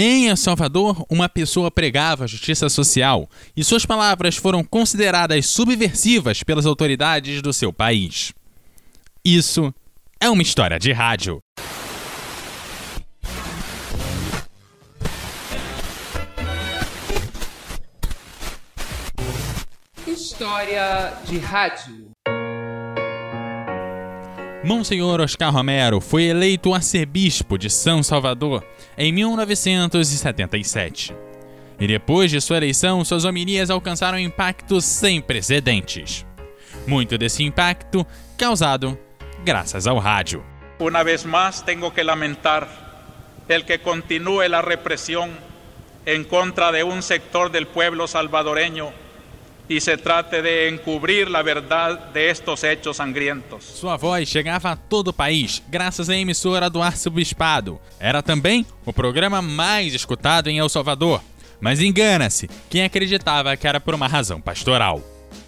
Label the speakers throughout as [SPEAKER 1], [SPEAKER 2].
[SPEAKER 1] Em El Salvador, uma pessoa pregava a justiça social e suas palavras foram consideradas subversivas pelas autoridades do seu país. Isso é uma história de rádio.
[SPEAKER 2] História de rádio.
[SPEAKER 1] Monsenhor Oscar Romero foi eleito arcebispo de São Salvador em 1977. E depois de sua eleição, suas homilias alcançaram impactos sem precedentes. Muito desse impacto causado graças ao rádio.
[SPEAKER 3] Uma vez mais, tenho que lamentar el que continue a repressão em contra de um sector del pueblo salvadoreño e se trate de encubrir a verdade de estos hechos sangrientos.
[SPEAKER 1] Sua voz chegava a todo o país, graças à emissora do Arcebispado. Era também o programa mais escutado em El Salvador. Mas engana-se quem acreditava que era por uma razão pastoral.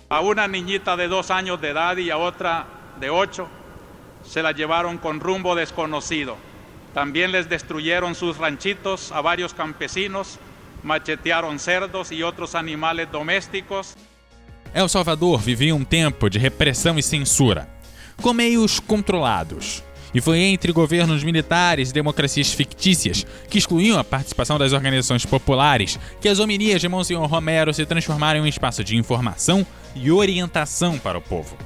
[SPEAKER 3] A uma niñita de dois anos de idade e a outra de oito se la llevaron con rumbo desconocido. También les destruyeron sus ranchitos a varios campesinos, machetearon cerdos y otros animales domésticos.
[SPEAKER 1] El Salvador vivia um tempo de repressão e censura, com meios controlados. E foi entre governos militares e democracias fictícias, que excluíam a participação das organizações populares, que as homilias de Monsenhor Romero se transformaram em um espaço de informação e orientação para o povo.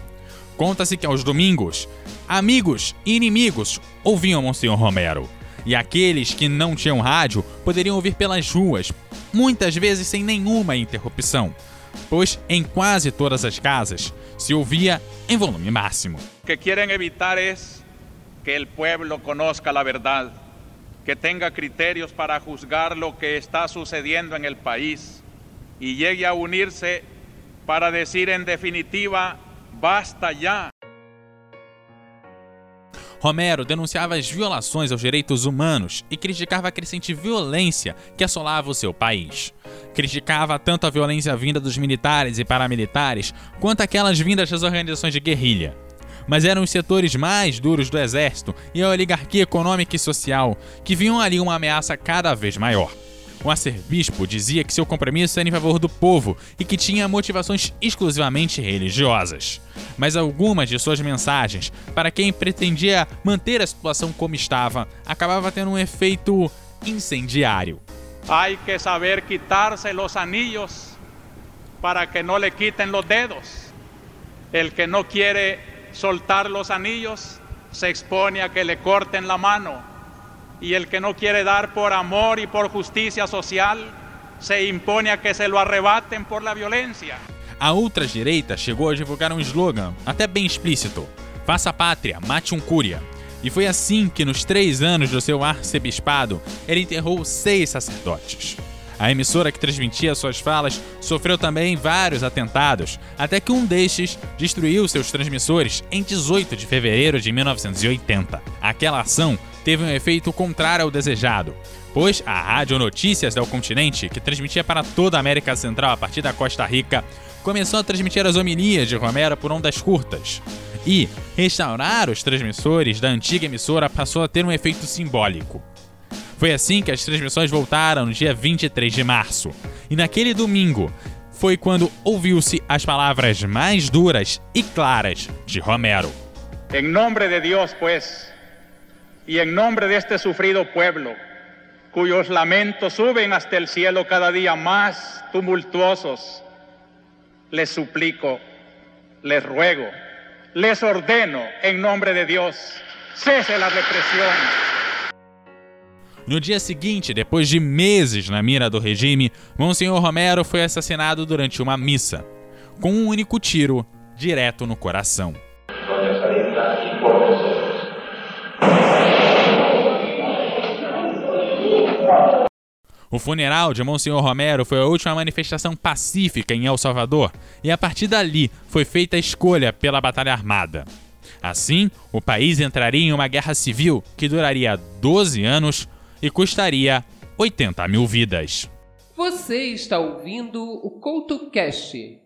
[SPEAKER 1] Conta-se que aos domingos, amigos e inimigos ouviam Monsenhor Romero. E aqueles que não tinham rádio poderiam ouvir pelas ruas, muitas vezes sem nenhuma interrupção pois em quase todas as casas se ouvia em volume máximo.
[SPEAKER 3] O que querem evitar é que o pueblo conozca a verdade, que tenha critérios para juzgar lo que está sucedendo en el país e llegue a unirse para decir en definitiva, basta ya.
[SPEAKER 1] Romero denunciava as violações aos direitos humanos e criticava a crescente violência que assolava o seu país. Criticava tanto a violência vinda dos militares e paramilitares quanto aquelas vindas das organizações de guerrilha. Mas eram os setores mais duros do exército e a oligarquia econômica e social que viam ali uma ameaça cada vez maior. O arcebispo dizia que seu compromisso era em favor do povo e que tinha motivações exclusivamente religiosas. Mas algumas de suas mensagens, para quem pretendia manter a situação como estava, acabava tendo um efeito incendiário.
[SPEAKER 3] Hay que saber quitarse los anillos para que no le quiten los dedos. El que no quiere soltar los anillos se expone a que le corten la mano y el que no quiere dar por amor y por justicia social se impone a que se lo arrebaten por la violencia.
[SPEAKER 1] A ultradireita chegou a divulgar um slogan, até bem explícito: Faça pátria, mate um cúria. E foi assim que, nos três anos do seu arcebispado, ele enterrou seis sacerdotes. A emissora que transmitia suas falas sofreu também vários atentados, até que um destes destruiu seus transmissores em 18 de fevereiro de 1980. Aquela ação teve um efeito contrário ao desejado, pois a Rádio Notícias do Continente, que transmitia para toda a América Central a partir da Costa Rica, começou a transmitir as homilias de Romero por ondas curtas. E restaurar os transmissores da antiga emissora passou a ter um efeito simbólico. Foi assim que as transmissões voltaram no dia 23 de março. E naquele domingo foi quando ouviu-se as palavras mais duras e claras de Romero.
[SPEAKER 3] Em nome de Deus, pues, y en nombre de este sufrido pueblo, cuyos lamentos suben hasta el cielo cada día más tumultuosos, les suplico, les ruego, les ordeno en nombre de Dios, cese la represión.
[SPEAKER 1] No dia seguinte, depois de meses na mira do regime, Monsenhor Romero foi assassinado durante uma missa, com um único tiro direto no coração. O funeral de Monsenhor Romero foi a última manifestação pacífica em El Salvador, e a partir dali foi feita a escolha pela batalha armada. Assim, o país entraria em uma guerra civil que duraria 12 anos e custaria 80 mil vidas.
[SPEAKER 2] Você está ouvindo o CoutoCast